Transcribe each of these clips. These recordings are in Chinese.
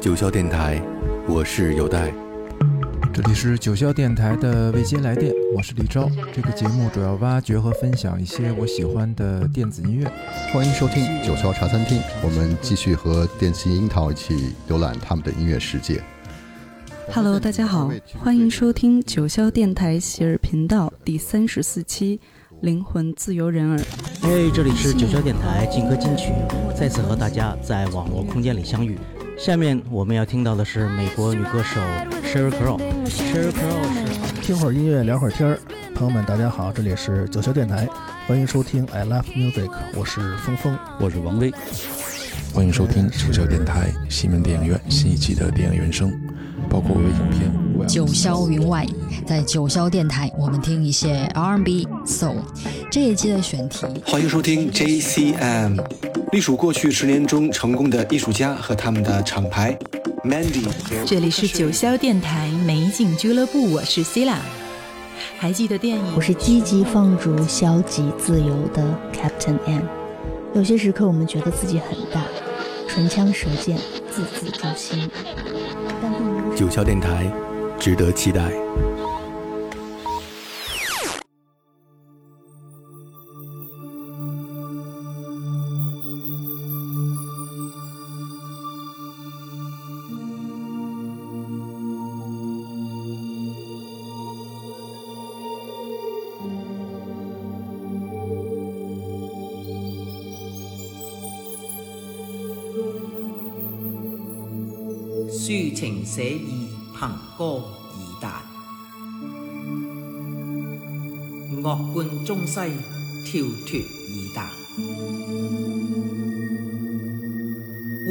九霄电台，我是有代。这里是九霄电台的未接来电，我是李昭。这个节目主要挖掘和分享一些我喜欢的电子音乐。欢迎收听九霄茶餐厅，我们继续和电信樱桃一起浏览他们的音乐世界。Hello，大家好，欢迎收听九霄电台喜儿频道第三十四期《灵魂自由人儿》。哎，这里是九霄电台劲歌金曲，再次和大家在网络空间里相遇。下面我们要听到的是美国女歌手 Sheryl Crow。Sheryl Crow 是听会儿音乐，聊会儿天儿。朋友们，大家好，这里是九霄电台，欢迎收听 I Love Music，我是峰峰，我是王威。欢迎收听九霄电台西门电影院新一期的电影原声，包括我的影片。九霄云外，在九霄电台，我们听一些 R&B、Soul。这一期的选题，欢迎收听 JCM，隶属过去十年中成功的艺术家和他们的厂牌 Mandy。这里是九霄电台美景俱乐部，我是 Cila。还记得电影？我是积极放逐、消极自由的 Captain M。有些时刻，我们觉得自己很大，唇枪舌剑，字字诛心。九霄电台。值得期待。抒情写意，凭歌而达。乐贯中西，跳脱而达。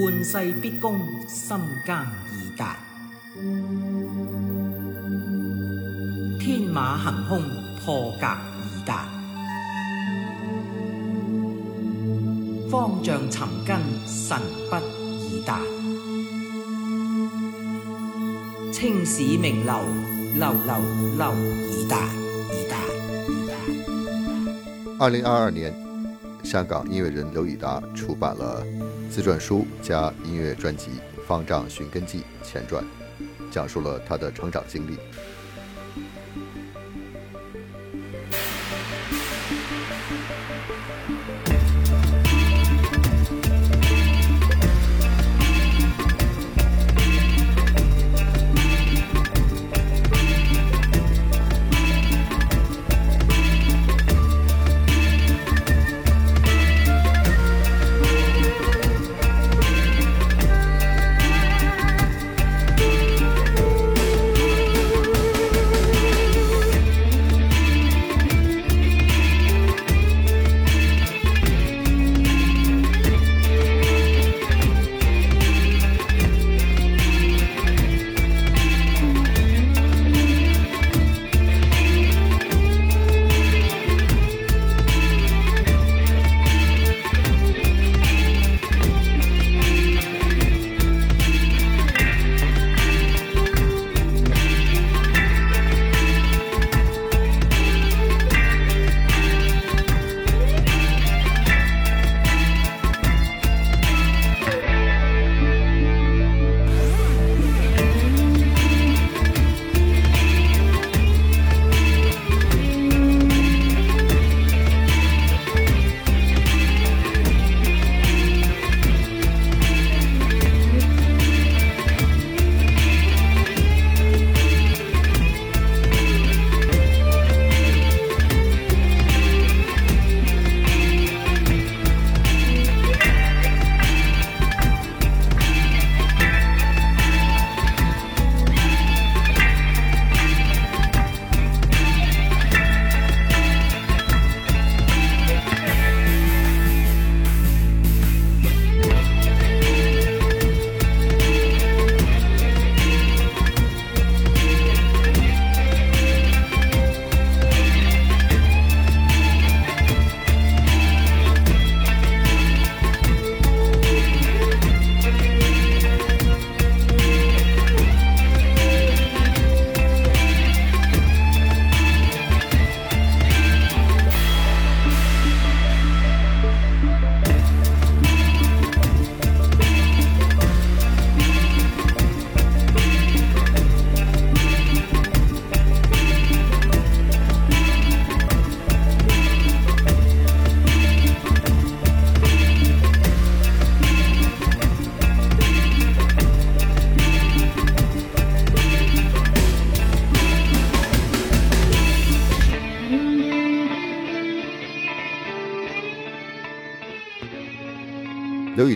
玩世必恭，心间而达。天马行空，破格而达。方丈寻根，神不而达。青史名流，流流流而达。二零二二年，香港音乐人刘以达出版了自传书加音乐专辑《方丈寻根记》前传，讲述了他的成长经历。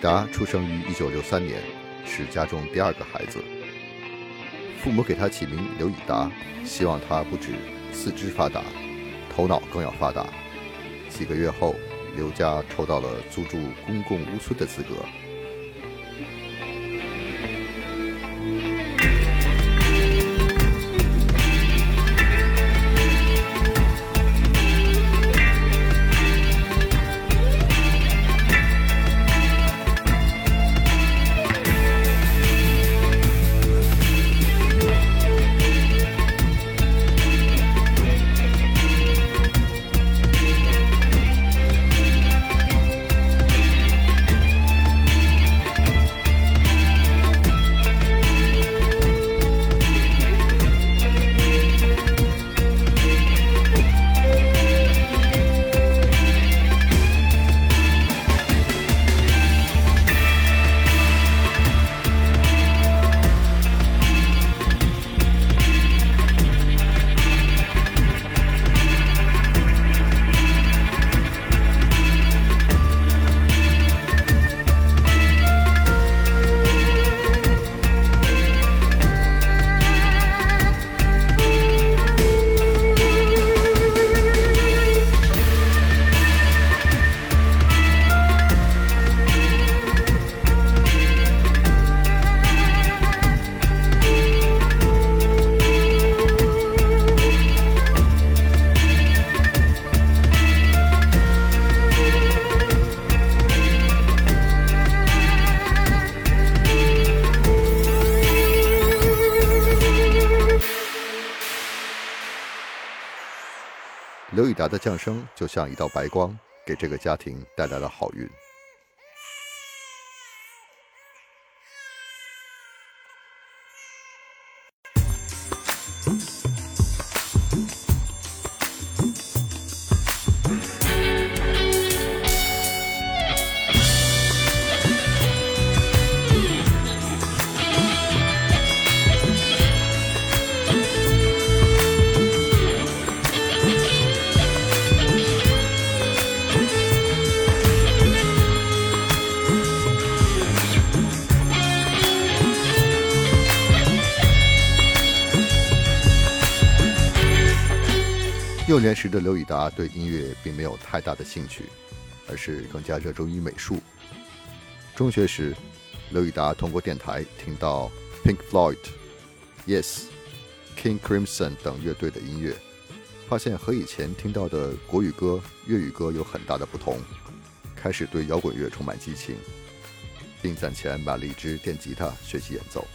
达出生于1963年，是家中第二个孩子。父母给他起名刘以达，希望他不止四肢发达，头脑更要发达。几个月后，刘家抽到了租住公共屋村的资格。的降生就像一道白光，给这个家庭带来了好运。达对音乐并没有太大的兴趣，而是更加热衷于美术。中学时，刘以达通过电台听到 Pink Floyd、Yes、King Crimson 等乐队的音乐，发现和以前听到的国语歌、粤语歌有很大的不同，开始对摇滚乐充满激情，并攒钱买了一支电吉他学习演奏。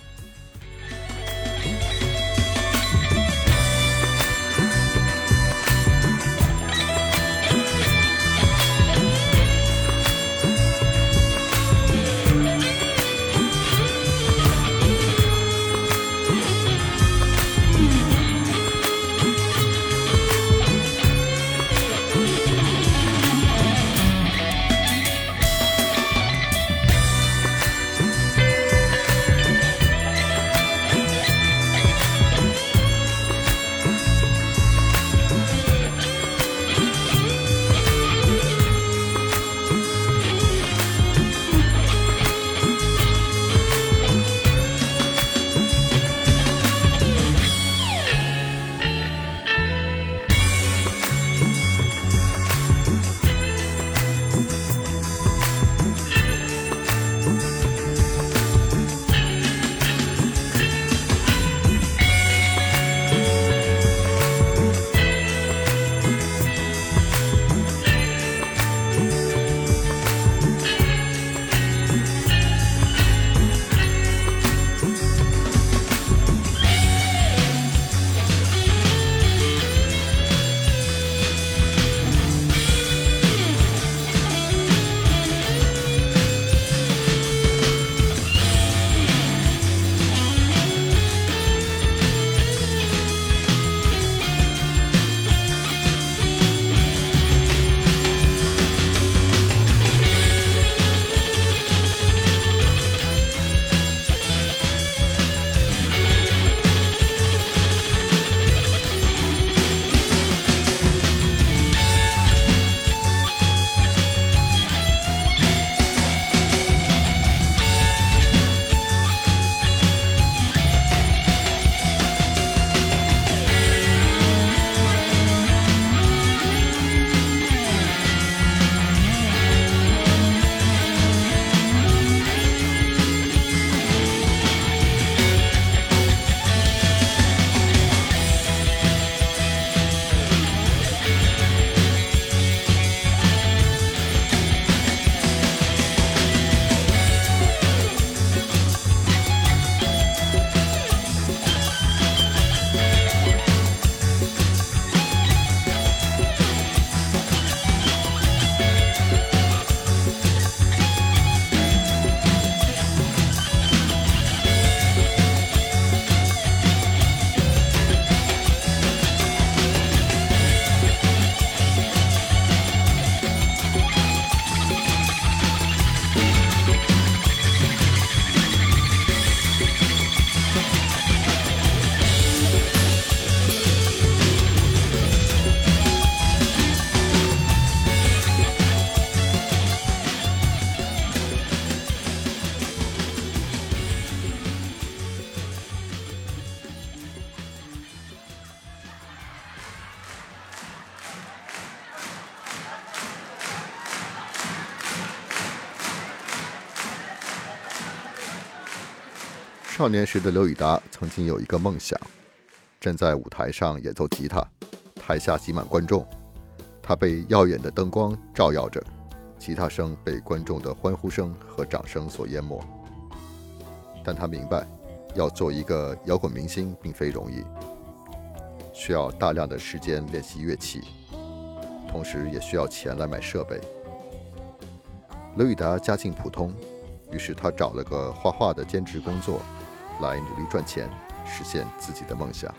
少年时的刘以达曾经有一个梦想，站在舞台上演奏吉他，台下挤满观众，他被耀眼的灯光照耀着，吉他声被观众的欢呼声和掌声所淹没。但他明白，要做一个摇滚明星并非容易，需要大量的时间练习乐器，同时也需要钱来买设备。刘以达家境普通，于是他找了个画画的兼职工作。来努力赚钱，实现自己的梦想。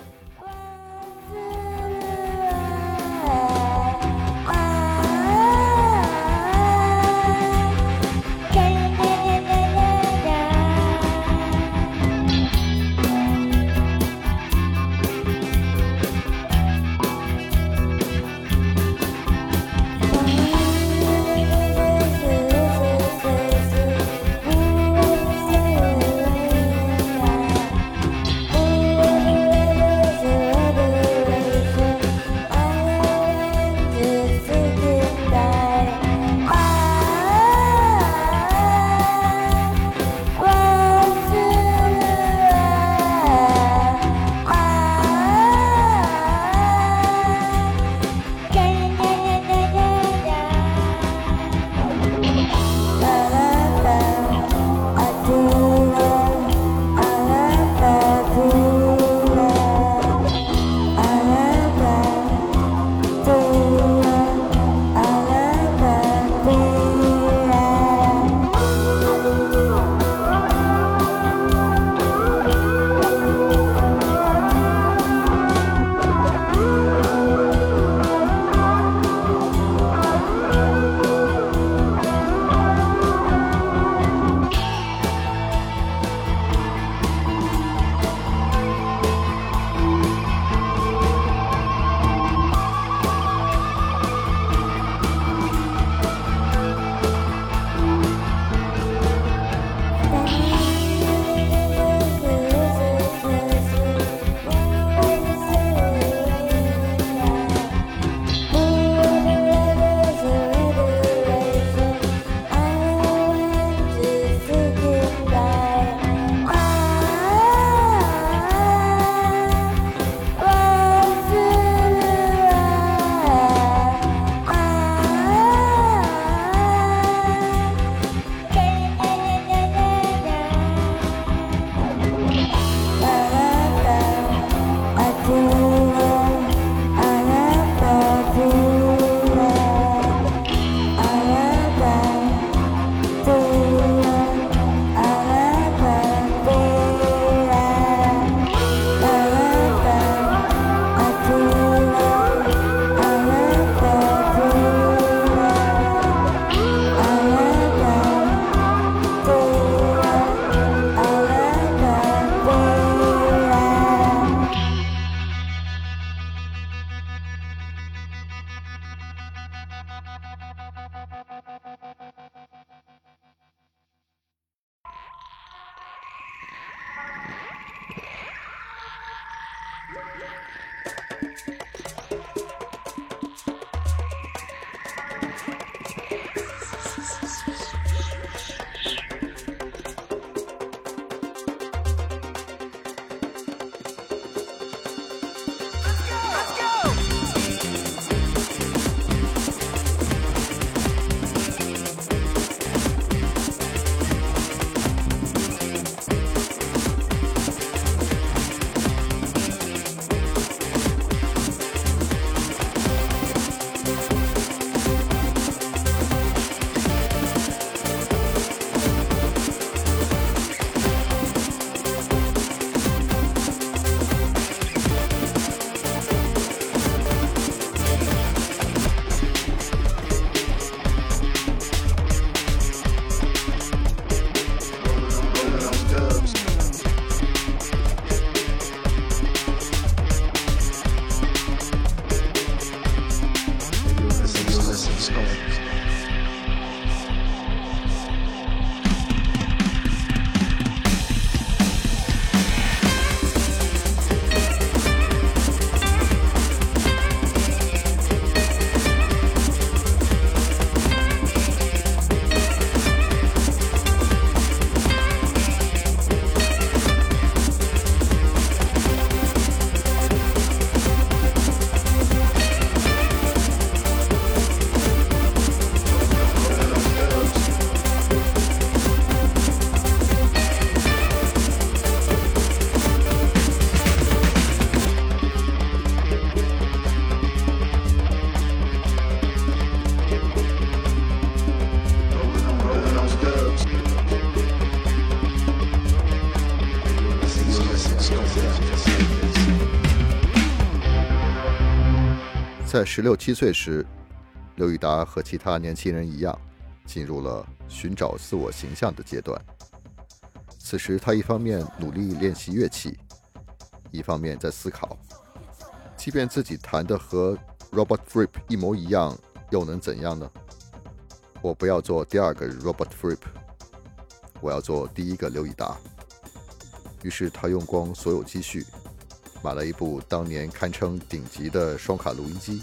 在十六七岁时，刘以达和其他年轻人一样，进入了寻找自我形象的阶段。此时，他一方面努力练习乐器，一方面在思考：即便自己弹的和 Robert Fripp 一模一样，又能怎样呢？我不要做第二个 Robert Fripp，我要做第一个刘以达。于是，他用光所有积蓄，买了一部当年堪称顶级的双卡录音机，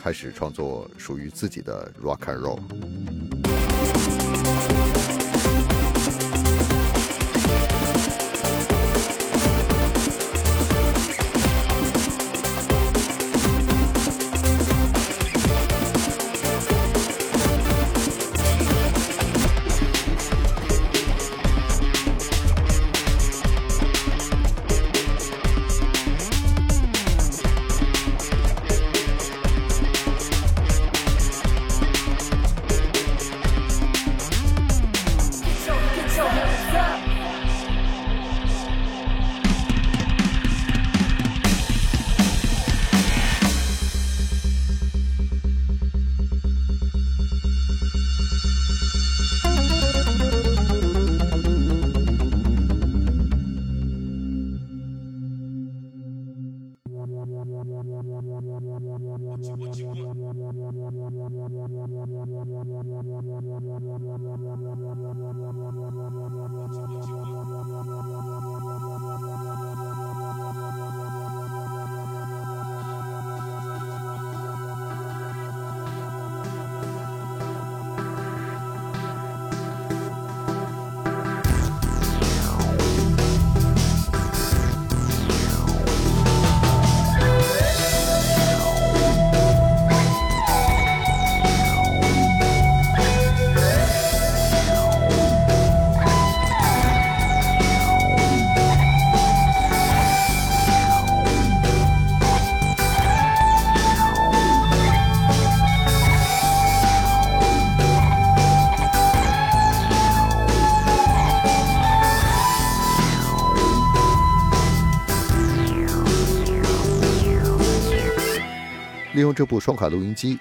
开始创作属于自己的 Rock and Roll。这部双卡录音机，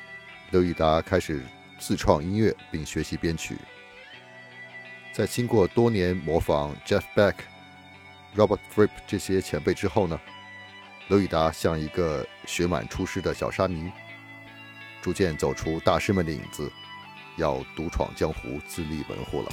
刘以达开始自创音乐并学习编曲。在经过多年模仿 Jeff Beck、Robert Fripp 这些前辈之后呢，刘以达像一个学满出师的小沙弥，逐渐走出大师们的影子，要独闯江湖、自立门户了。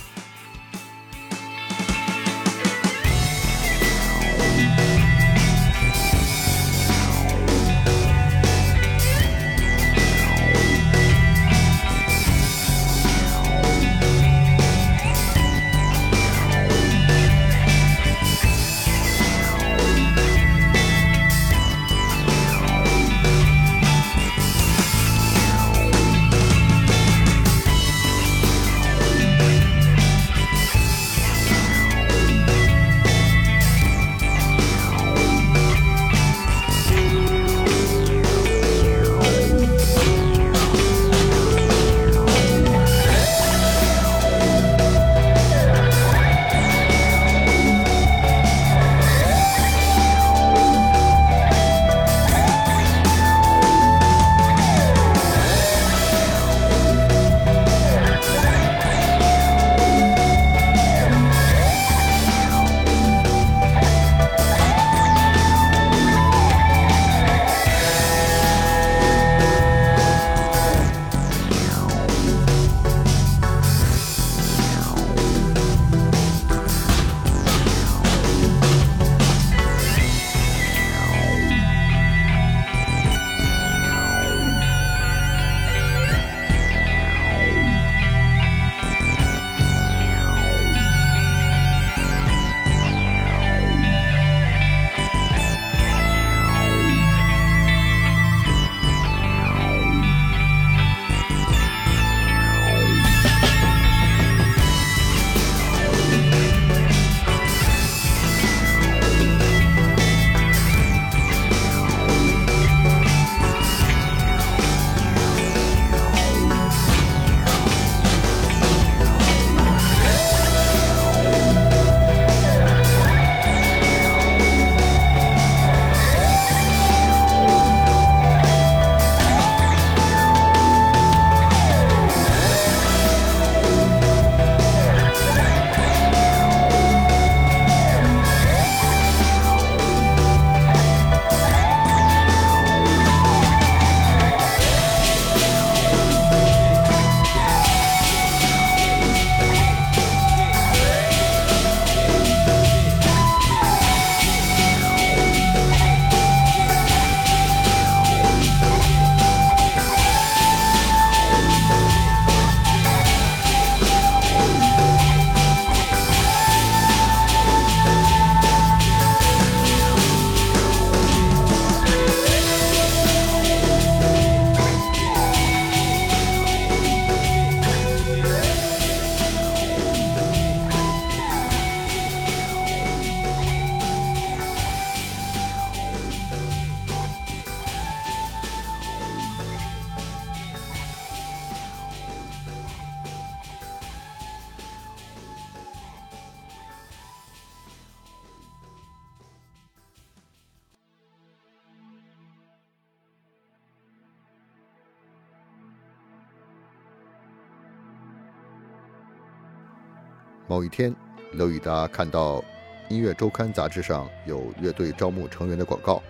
有一天，刘以达看到《音乐周刊》杂志上有乐队招募成员的广告，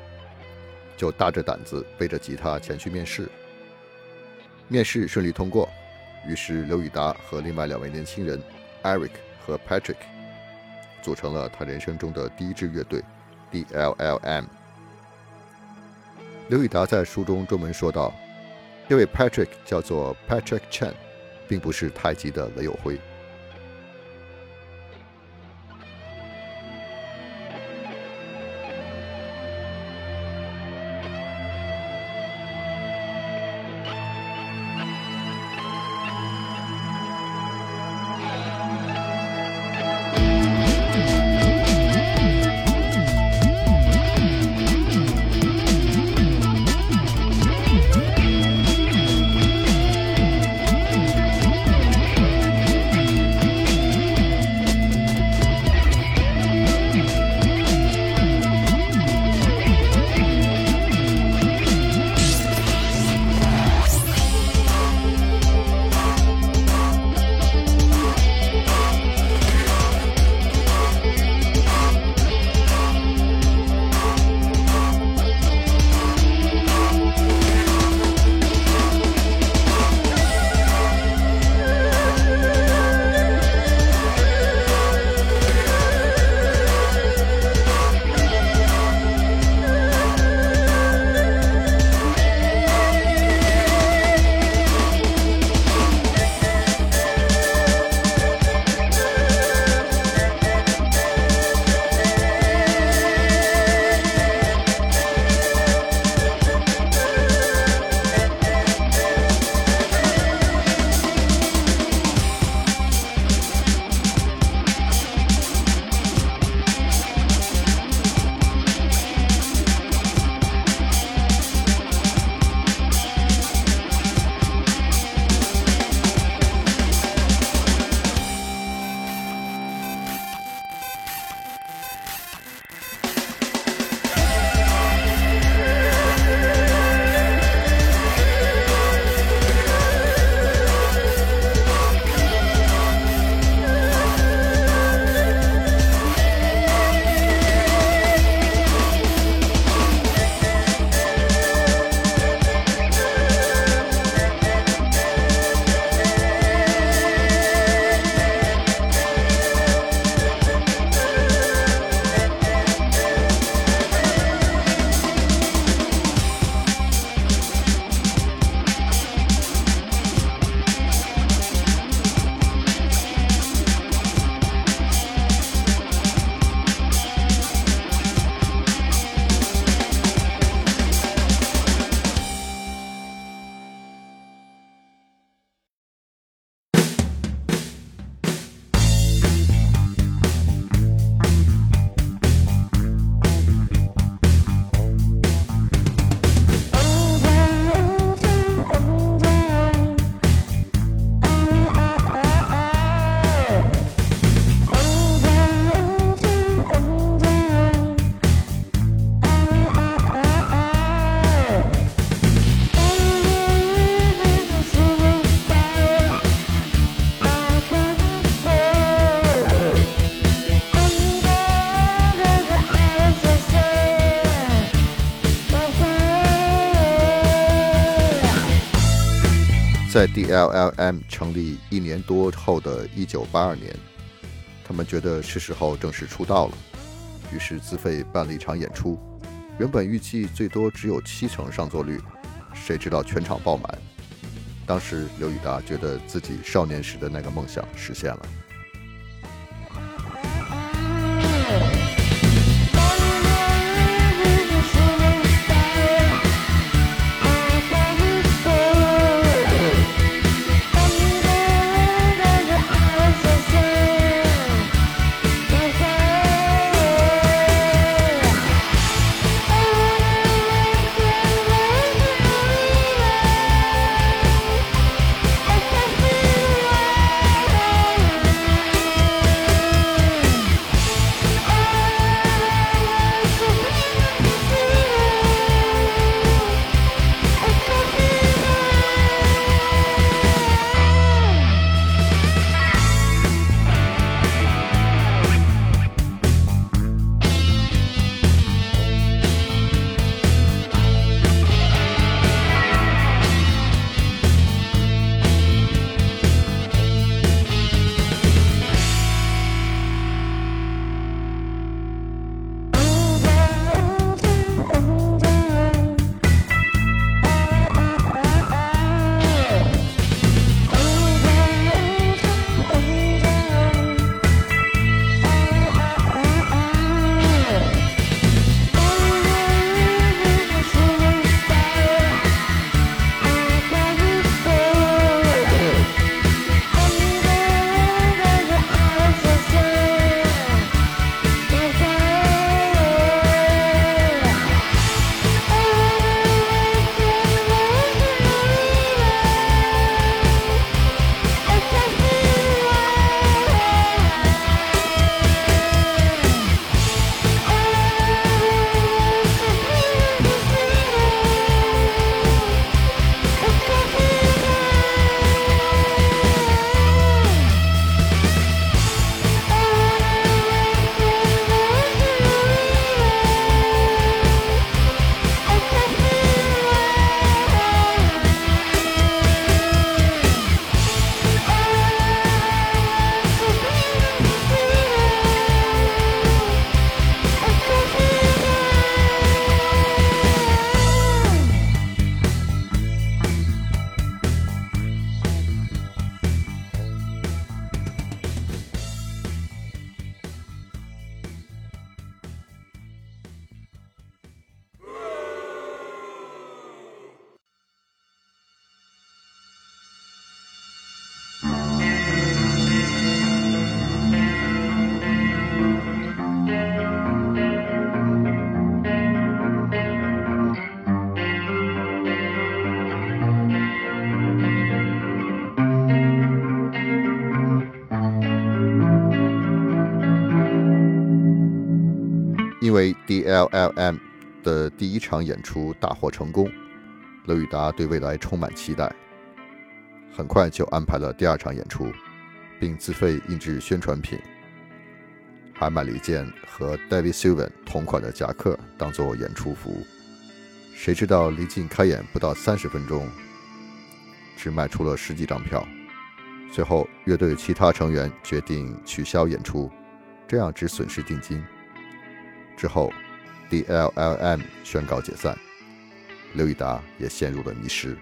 就大着胆子背着吉他前去面试。面试顺利通过，于是刘以达和另外两位年轻人 Eric 和 Patrick 组成了他人生中的第一支乐队 DLLM。刘以达在书中专门说道：“这位 Patrick 叫做 Patrick Chen，并不是太极的雷有辉。”在 DLLM 成立一年多后的一九八二年，他们觉得是时候正式出道了，于是自费办了一场演出。原本预计最多只有七成上座率，谁知道全场爆满。当时刘以达觉得自己少年时的那个梦想实现了。因为 D.L.L.M 的第一场演出大获成功，刘宇达对未来充满期待，很快就安排了第二场演出，并自费印制宣传品，还买了一件和 David Sylvan 同款的夹克当做演出服。谁知道离近开演不到三十分钟，只卖出了十几张票。随后，乐队其他成员决定取消演出，这样只损失定金。之后，D.L.L.M 宣告解散，刘以达也陷入了迷失。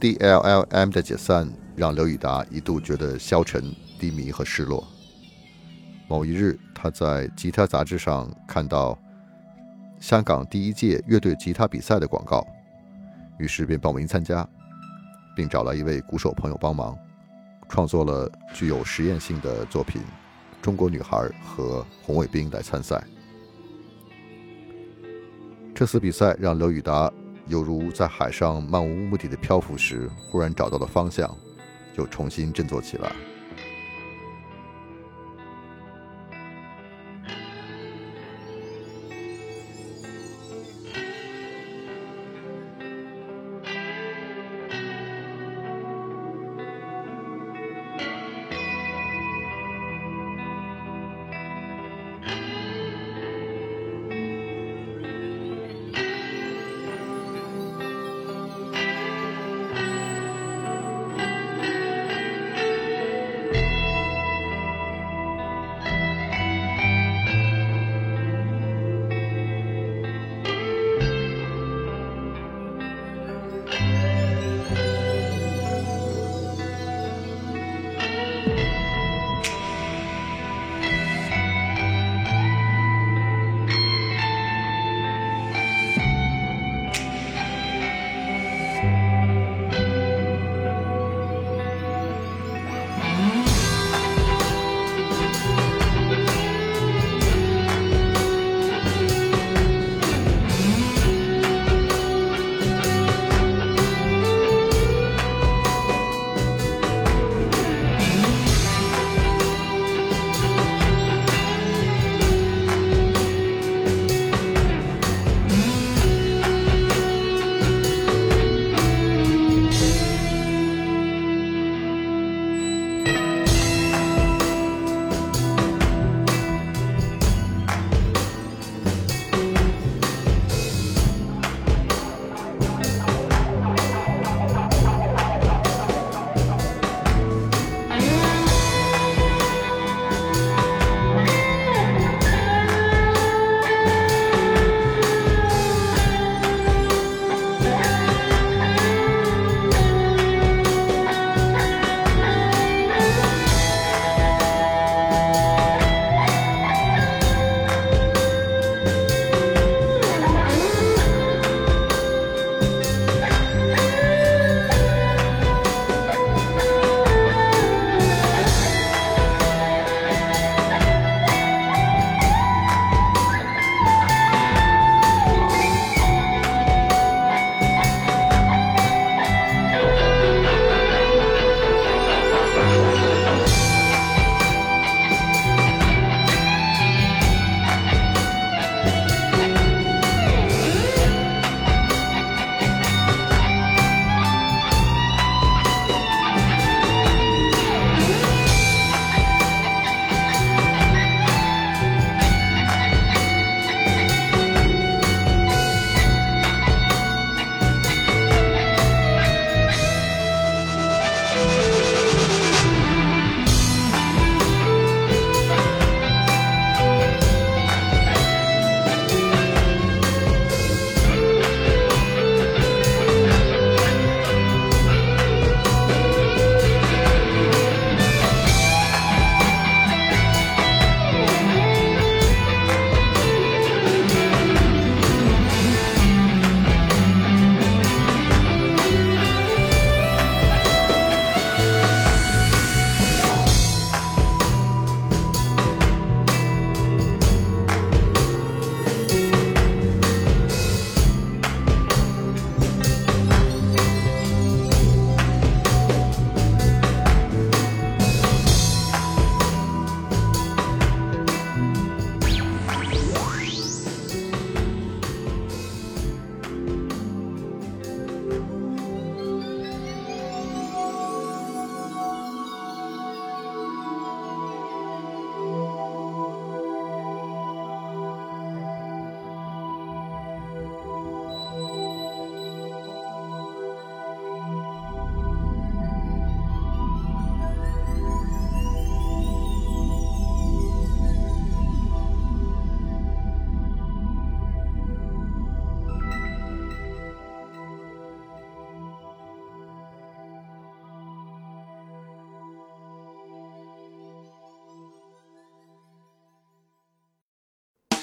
D.L.L.M 的解散让刘以达一度觉得消沉、低迷和失落。某一日，他在吉他杂志上看到香港第一届乐队吉他比赛的广告，于是便报名参加，并找来一位鼓手朋友帮忙，创作了具有实验性的作品《中国女孩》和《红卫兵》来参赛。这次比赛让刘宇达。犹如在海上漫无目的的漂浮时，忽然找到了方向，又重新振作起来。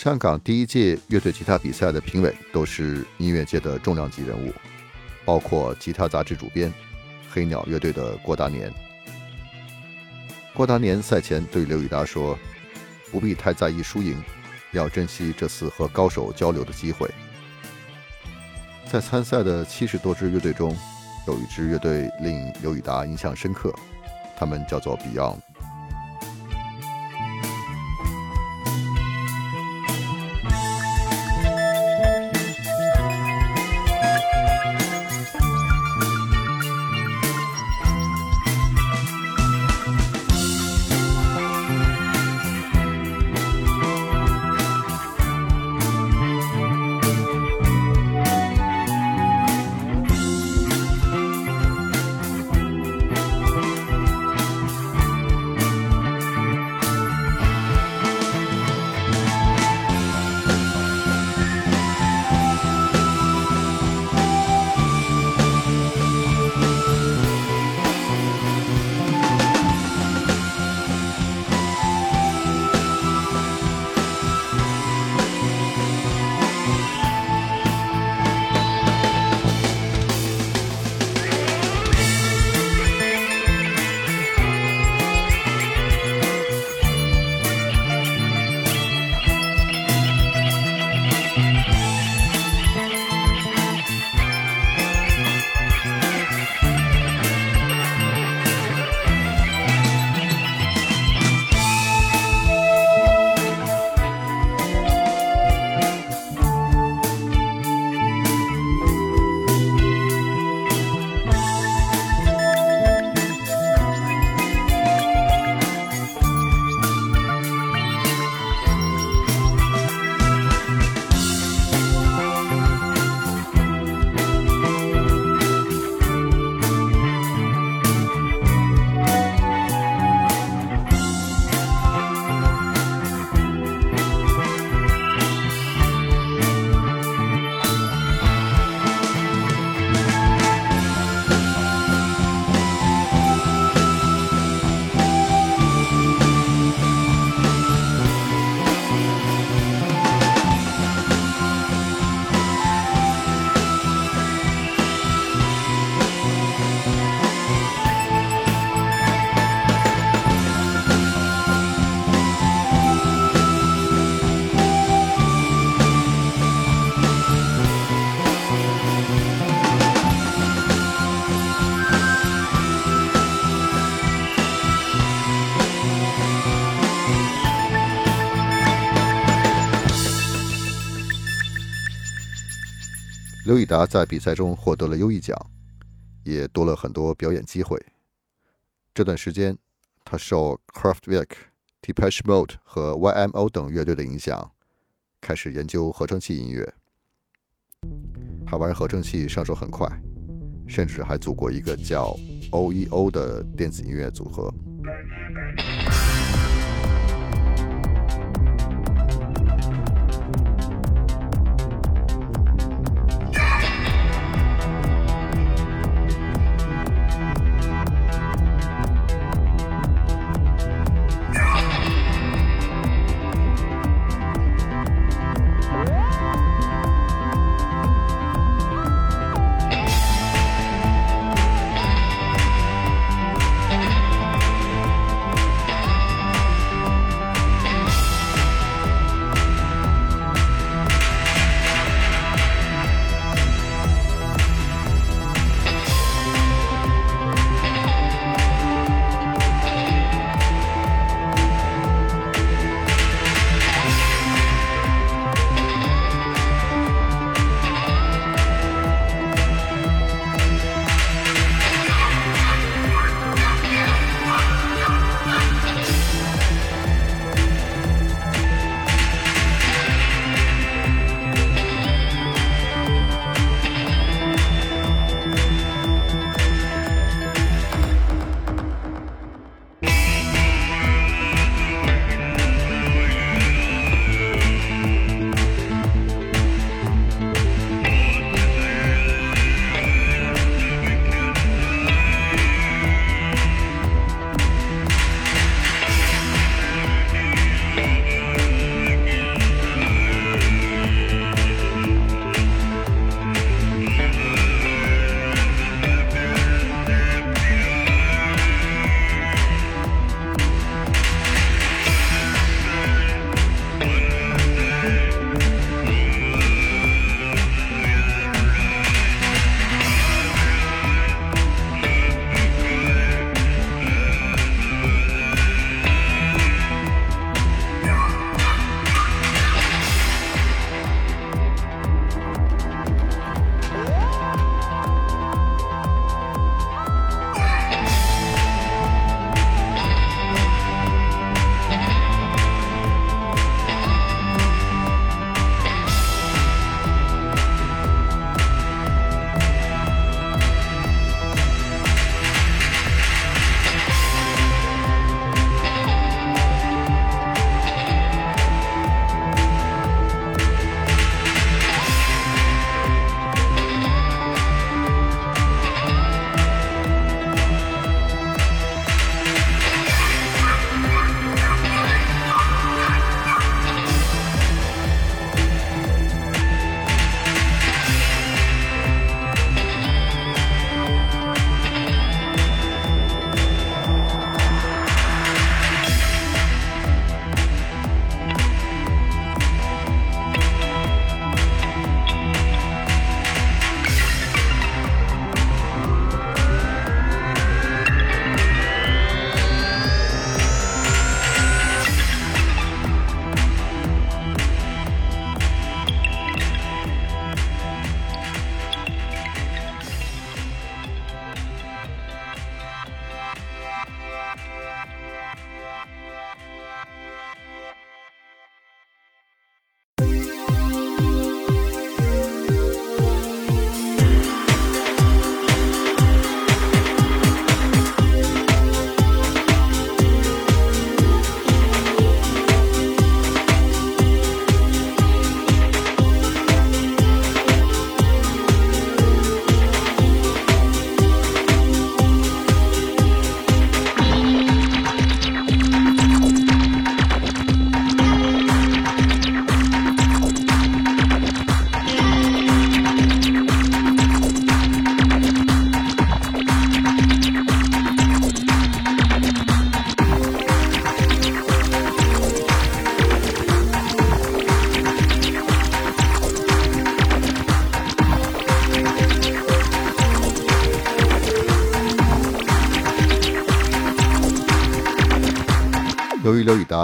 香港第一届乐队吉他比赛的评委都是音乐界的重量级人物，包括吉他杂志主编黑鸟乐队的郭达年。郭达年赛前对刘宇达说：“不必太在意输赢，要珍惜这次和高手交流的机会。”在参赛的七十多支乐队中，有一支乐队令刘宇达印象深刻，他们叫做 Beyond。刘以达在比赛中获得了优异奖，也多了很多表演机会。这段时间，他受 Kraftwerk、Depeche Mode 和 YMO 等乐队的影响，开始研究合成器音乐。他玩合成器上手很快，甚至还组过一个叫 OEO 的电子音乐组合。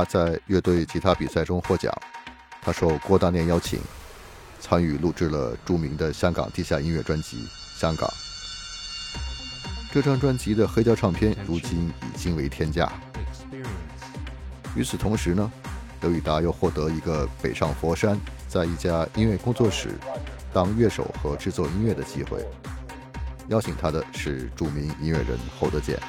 在乐队吉他比赛中获奖，他受郭大念邀请，参与录制了著名的香港地下音乐专辑《香港》。这张专辑的黑胶唱片如今已经为天价。与此同时呢，刘以达又获得一个北上佛山，在一家音乐工作室当乐手和制作音乐的机会。邀请他的是著名音乐人侯德健。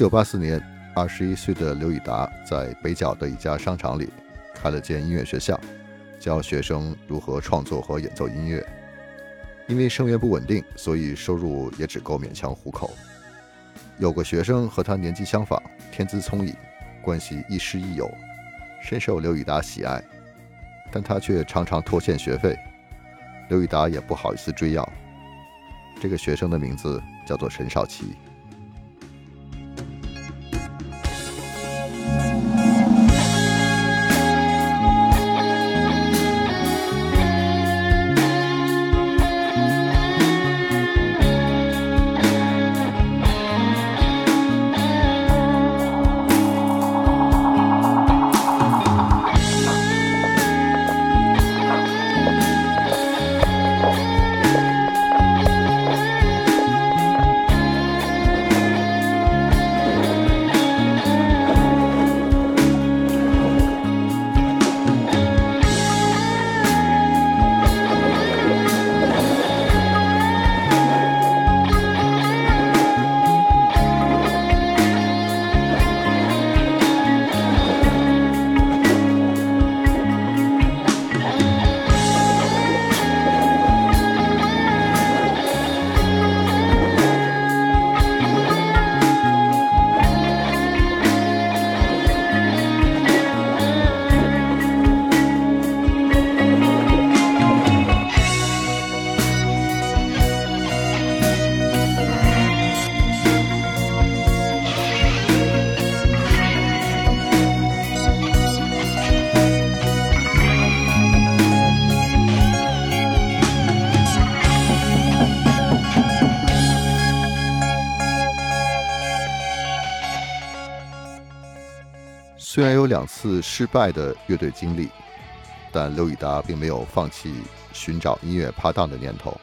九八四年，二十一岁的刘以达在北角的一家商场里开了间音乐学校，教学生如何创作和演奏音乐。因为生源不稳定，所以收入也只够勉强糊口。有个学生和他年纪相仿，天资聪颖，关系亦师亦友，深受刘以达喜爱，但他却常常拖欠学费，刘以达也不好意思追要。这个学生的名字叫做陈少奇。两次失败的乐队经历，但刘以达并没有放弃寻找音乐拍档的念头。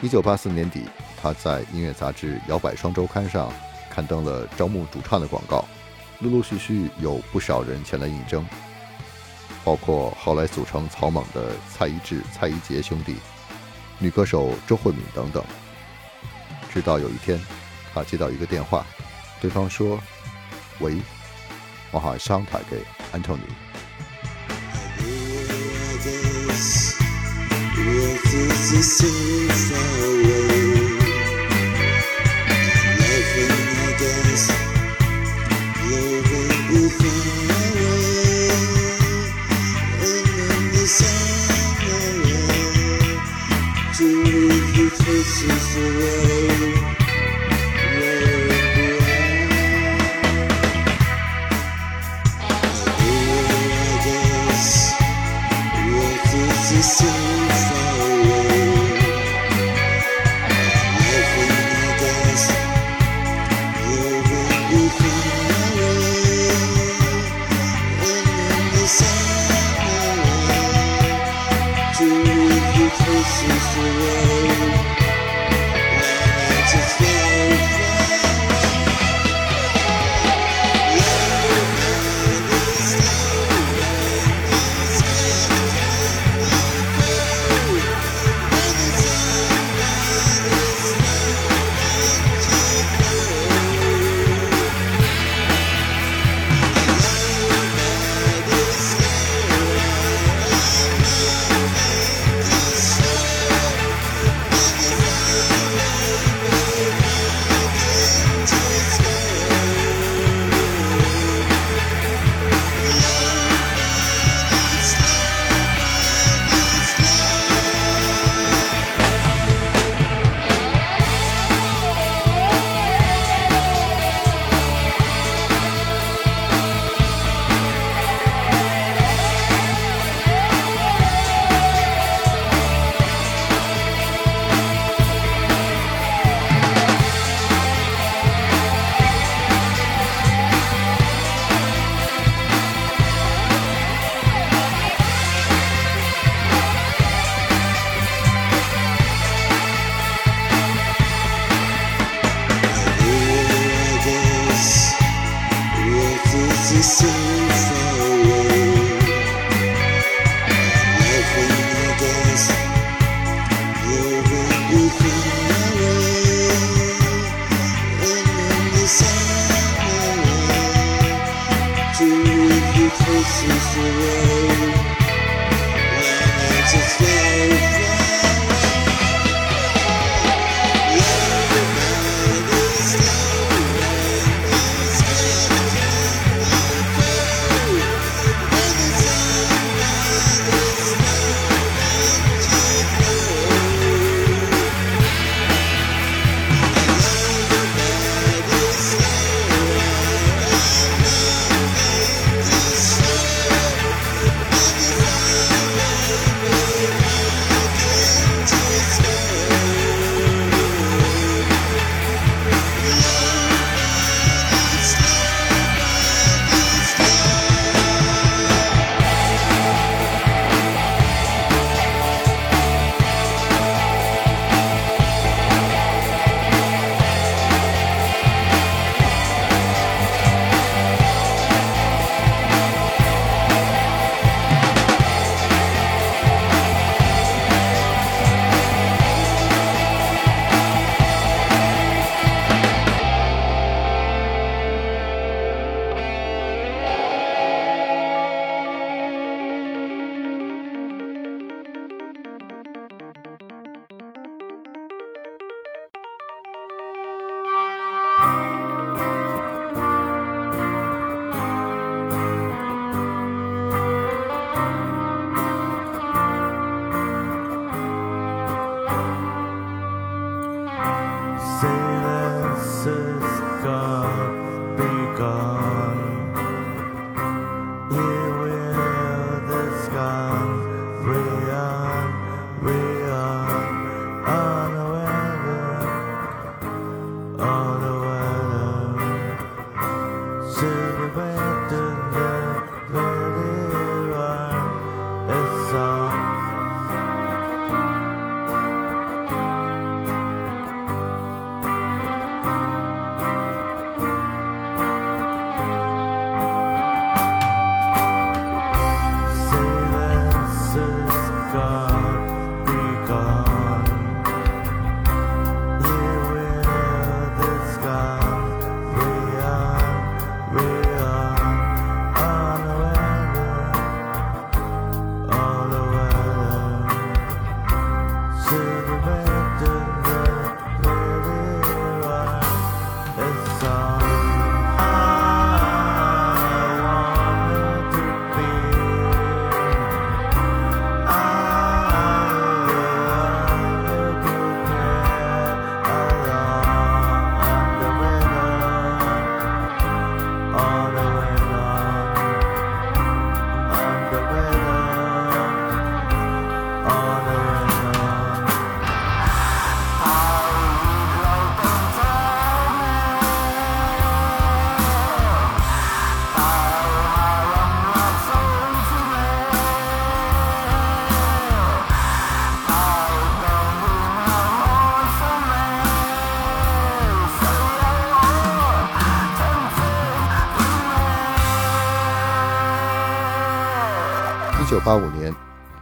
一九八四年底，他在音乐杂志《摇摆双周刊》上刊登了招募主唱的广告，陆陆续续有不少人前来应征，包括后来组成草蜢的蔡一智、蔡一杰兄弟、女歌手周慧敏等等。直到有一天，他接到一个电话，对方说：“喂，我好像打给安东尼。” What is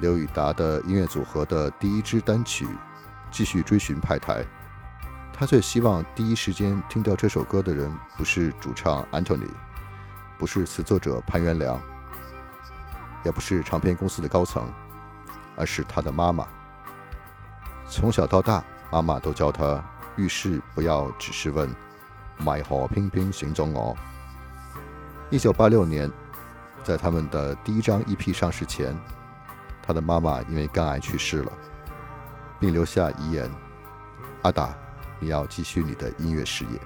刘以达的音乐组合的第一支单曲《继续追寻派台》，他最希望第一时间听到这首歌的人不是主唱 Anthony，不是词作者潘元良，也不是唱片公司的高层，而是他的妈妈。从小到大，妈妈都教他遇事不要只是问“买何偏偏寻踪我”。一九八六年，在他们的第一张 EP 上市前，他的妈妈因为肝癌去世了，并留下遗言：“阿达，你要继续你的音乐事业。”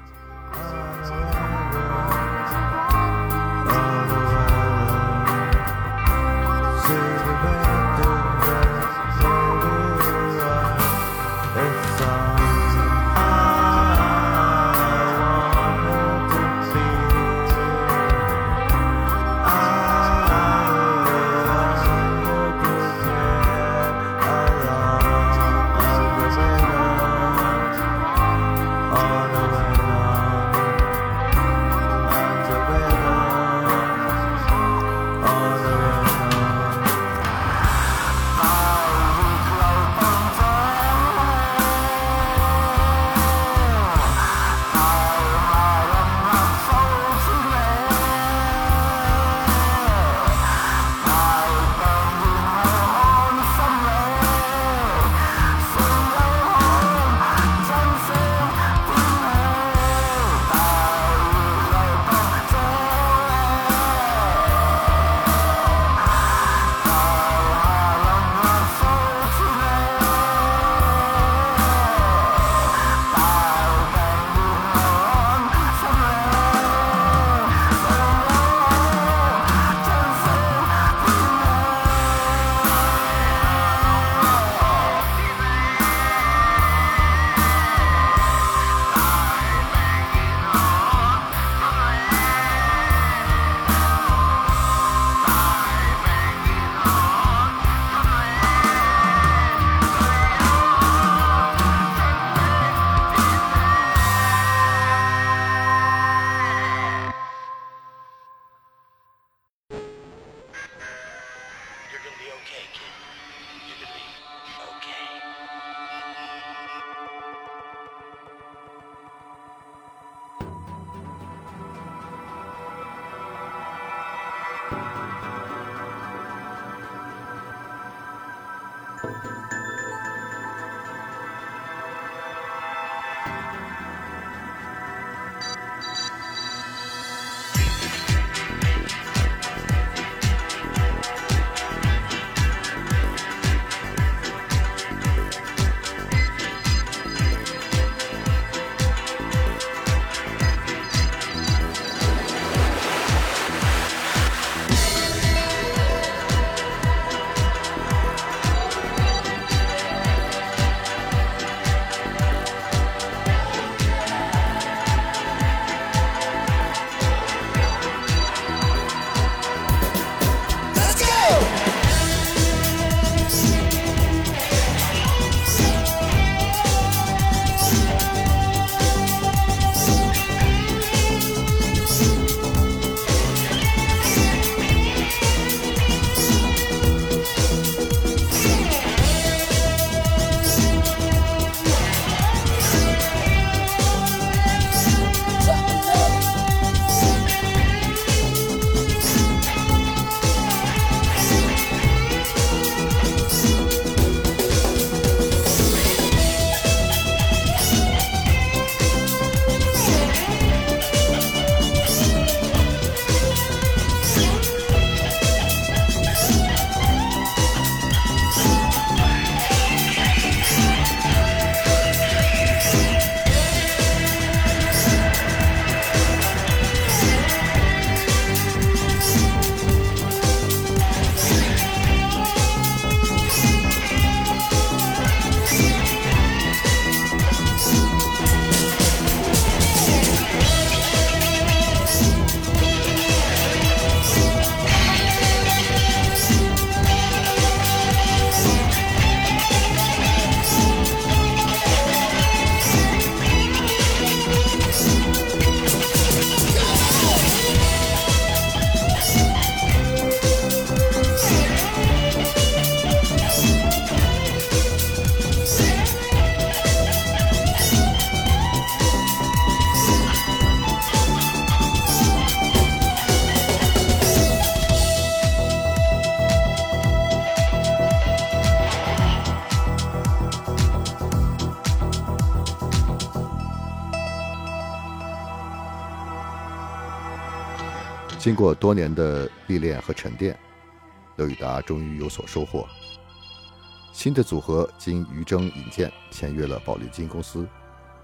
经过多年的历练和沉淀，刘以达终于有所收获。新的组合经于征引荐，签约了宝丽金公司，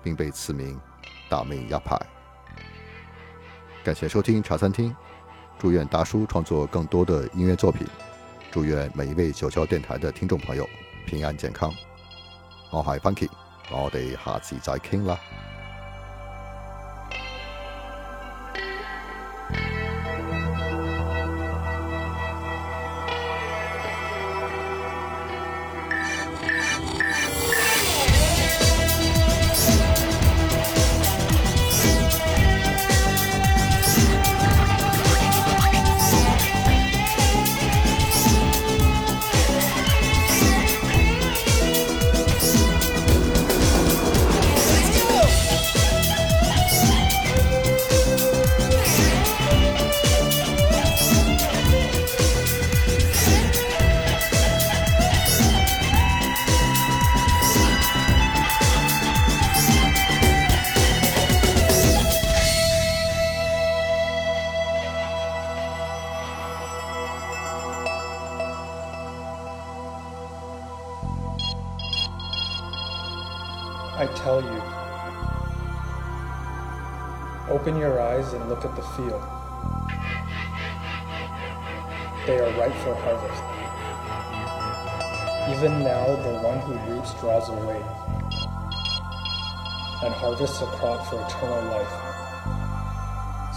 并被赐名“大妹亚派”。感谢收听茶餐厅，祝愿达叔创作更多的音乐作品，祝愿每一位九霄电台的听众朋友平安健康。我係 Funky，我哋下次再倾啦。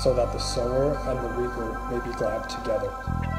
So that the sower and the reaper may be glad together.